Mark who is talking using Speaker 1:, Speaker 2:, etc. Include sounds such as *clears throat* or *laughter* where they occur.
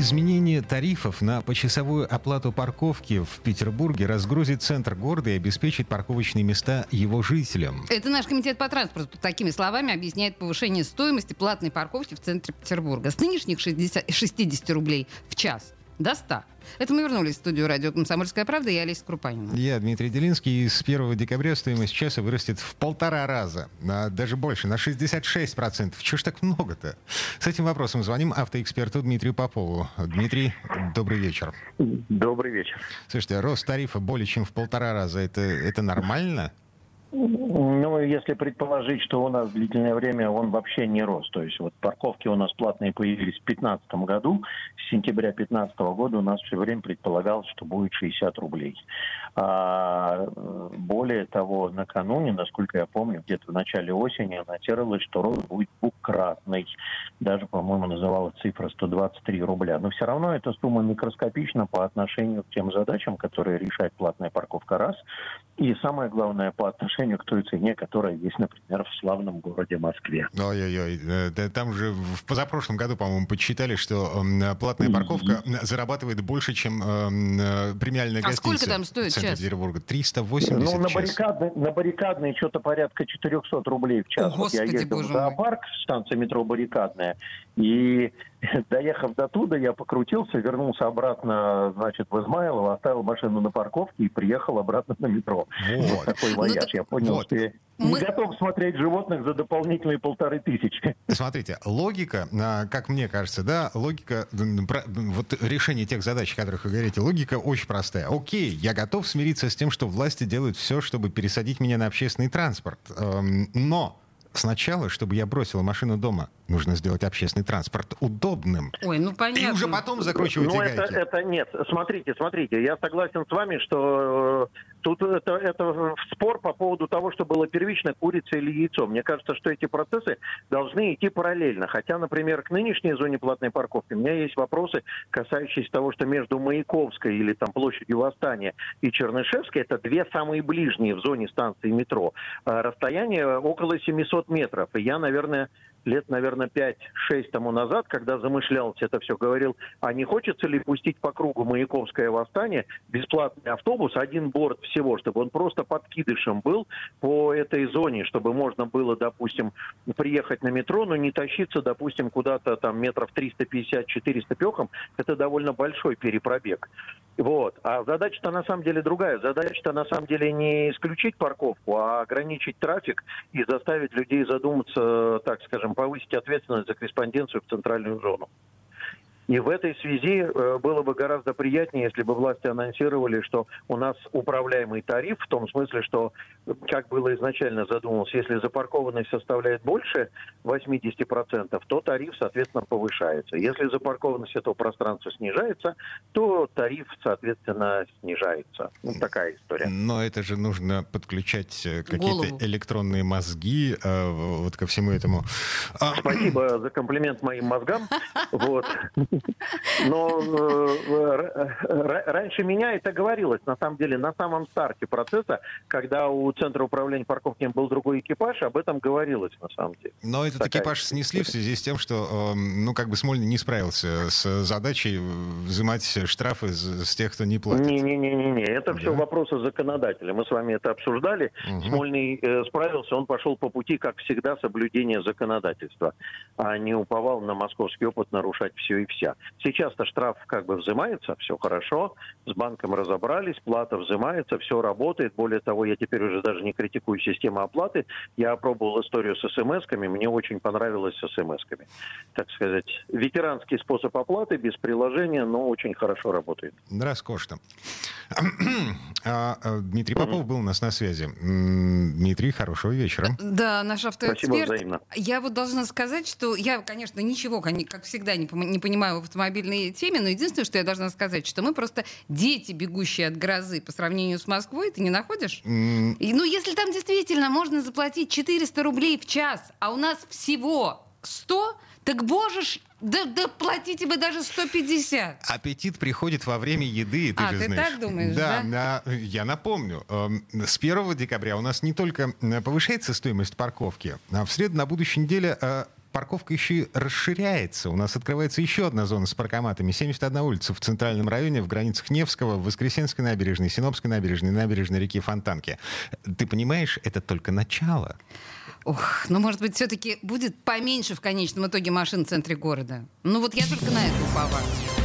Speaker 1: Изменение тарифов на почасовую оплату парковки в Петербурге разгрузит центр города и обеспечит парковочные места его жителям.
Speaker 2: Это наш комитет по транспорту такими словами объясняет повышение стоимости платной парковки в центре Петербурга. С нынешних 60, 60 рублей в час до 100. Это мы вернулись в студию радио «Комсомольская правда». Я Олеся Крупанина.
Speaker 1: Я Дмитрий Делинский. И с 1 декабря стоимость часа вырастет в полтора раза. На, даже больше, на 66%. Чего ж так много-то? С этим вопросом звоним автоэксперту Дмитрию Попову. Дмитрий, добрый вечер.
Speaker 3: Добрый вечер.
Speaker 1: Слушайте, рост тарифа более чем в полтора раза. Это, это нормально?
Speaker 3: Ну, если предположить, что у нас длительное время он вообще не рос. То есть вот парковки у нас платные появились в 2015 году. С сентября 2015 года у нас все время предполагалось, что будет 60 рублей. А, более того, накануне, насколько я помню, где-то в начале осени анонсировалось, что рост будет двукратный. Даже, по-моему, называлась цифра 123 рубля. Но все равно эта сумма микроскопична по отношению к тем задачам, которые решает платная парковка раз. И самое главное, по отношению к той цене, которая есть, например, в славном городе Москве.
Speaker 1: Ой-ой-ой, э, там же в позапрошлом году, по-моему, подсчитали, что платная парковка зарабатывает больше, чем э, премиальная
Speaker 2: а
Speaker 1: гостиница.
Speaker 2: сколько там стоит час?
Speaker 1: Петербурга? 380
Speaker 3: Ну, на
Speaker 1: час.
Speaker 3: баррикадной, на баррикадной что-то порядка 400 рублей в час.
Speaker 2: О,
Speaker 3: вот я
Speaker 2: Господи,
Speaker 3: ездил в зоопарк, станция метро Баррикадная, и *laughs* доехав до туда, я покрутился, вернулся обратно, значит, в Измайлово, оставил машину на парковке и приехал обратно на метро.
Speaker 1: Вот.
Speaker 3: Вот *laughs* такой вояж.
Speaker 2: так
Speaker 3: я понял,
Speaker 1: вот.
Speaker 3: что я
Speaker 2: Мы-
Speaker 3: не готов смотреть животных за дополнительные полторы тысячи.
Speaker 1: Смотрите, логика, а, как мне кажется, да, логика, вот решение тех задач, о которых вы говорите, логика очень простая. Окей, я готов смириться с тем, что власти делают все, чтобы пересадить меня на общественный транспорт. Эм, Но сначала, чтобы я бросил машину дома, нужно сделать общественный транспорт удобным.
Speaker 2: Ой, ну
Speaker 1: И
Speaker 2: понятно.
Speaker 1: уже потом закручивать
Speaker 3: Ну, это,
Speaker 1: гайки.
Speaker 3: это нет. Смотрите, смотрите, я согласен с вами, что э, тут это, это спор по поводу того, что было первично, курица или яйцо. Мне кажется, что эти процессы должны идти параллельно. Хотя, например, к нынешней зоне платной парковки у меня есть вопросы, касающиеся того, что между Маяковской или там площадью Восстания и Чернышевской, это две самые ближние в зоне станции метро. А Расстояние около 700 метров. И я, наверное, лет, наверное, 5-6 тому назад, когда замышлялось это все, говорил, а не хочется ли пустить по кругу Маяковское восстание бесплатный автобус, один борт всего, чтобы он просто подкидышем был по этой зоне, чтобы можно было, допустим, приехать на метро, но не тащиться, допустим, куда-то там метров 350-400 пехом. Это довольно большой перепробег. Вот. А задача-то на самом деле другая. Задача-то на самом деле не исключить парковку, а ограничить трафик и заставить людей задуматься, так скажем, повысить ответственность за корреспонденцию в центральную зону. И в этой связи э, было бы гораздо приятнее, если бы власти анонсировали, что у нас управляемый тариф, в том смысле, что, как было изначально задумалось, если запаркованность составляет больше 80%, то тариф, соответственно, повышается. Если запаркованность этого пространства снижается, то тариф, соответственно, снижается. Ну, такая история.
Speaker 1: Но это же нужно подключать э, какие-то электронные мозги э, вот ко всему этому. А,
Speaker 3: Спасибо *clears throat* за комплимент моим мозгам. Вот. Но э, раньше меня это говорилось, на самом деле, на самом старте процесса, когда у Центра управления парковками был другой экипаж, об этом говорилось на самом деле.
Speaker 1: Но этот
Speaker 3: Такая
Speaker 1: экипаж снесли в связи с тем, что, эм, ну, как бы Смольный не справился с задачей взимать штрафы с, тех, кто не платит.
Speaker 3: Не-не-не-не, это все вопросы законодателя. Мы с вами это обсуждали. Смольный э, справился, он пошел по пути, как всегда, соблюдения законодательства, а не уповал на московский опыт нарушать все и вся. Сейчас-то штраф как бы взимается, все хорошо, с банком разобрались, плата взимается, все работает. Более того, я теперь уже даже не критикую систему оплаты. Я опробовал историю с смс-ками, мне очень понравилось с смс-ками. Так сказать, ветеранский способ оплаты без приложения, но очень хорошо работает.
Speaker 1: Роскошно. *clears throat* А, а, Дмитрий Попов был у нас на связи. Дмитрий, хорошего вечера.
Speaker 2: Да, наш
Speaker 3: Спасибо
Speaker 2: автоэксперт.
Speaker 3: взаимно.
Speaker 2: Я вот должна сказать, что я, конечно, ничего, как всегда, не, пони- не понимаю автомобильной теме, но единственное, что я должна сказать, что мы просто дети, бегущие от грозы по сравнению с Москвой, ты не находишь?
Speaker 1: М,
Speaker 2: И, ну, если там действительно можно заплатить 400 рублей в час, а у нас всего 100, так, боже ж, да, да платите вы даже 150.
Speaker 1: Аппетит приходит во время еды, ты
Speaker 2: А,
Speaker 1: же
Speaker 2: ты
Speaker 1: знаешь.
Speaker 2: так думаешь,
Speaker 1: да? на- я напомню, эм, с 1 декабря у нас не только э, повышается стоимость парковки, а в среду на будущей неделе э, парковка еще и расширяется. У нас открывается еще одна зона с паркоматами. 71 улица в центральном районе, в границах Невского, Воскресенской набережной, Синопской набережной, набережной реки Фонтанки. Ты понимаешь, это только начало.
Speaker 2: Ох, ну, может быть, все-таки будет поменьше в конечном итоге машин в центре города. Ну, вот я только на это уповаю.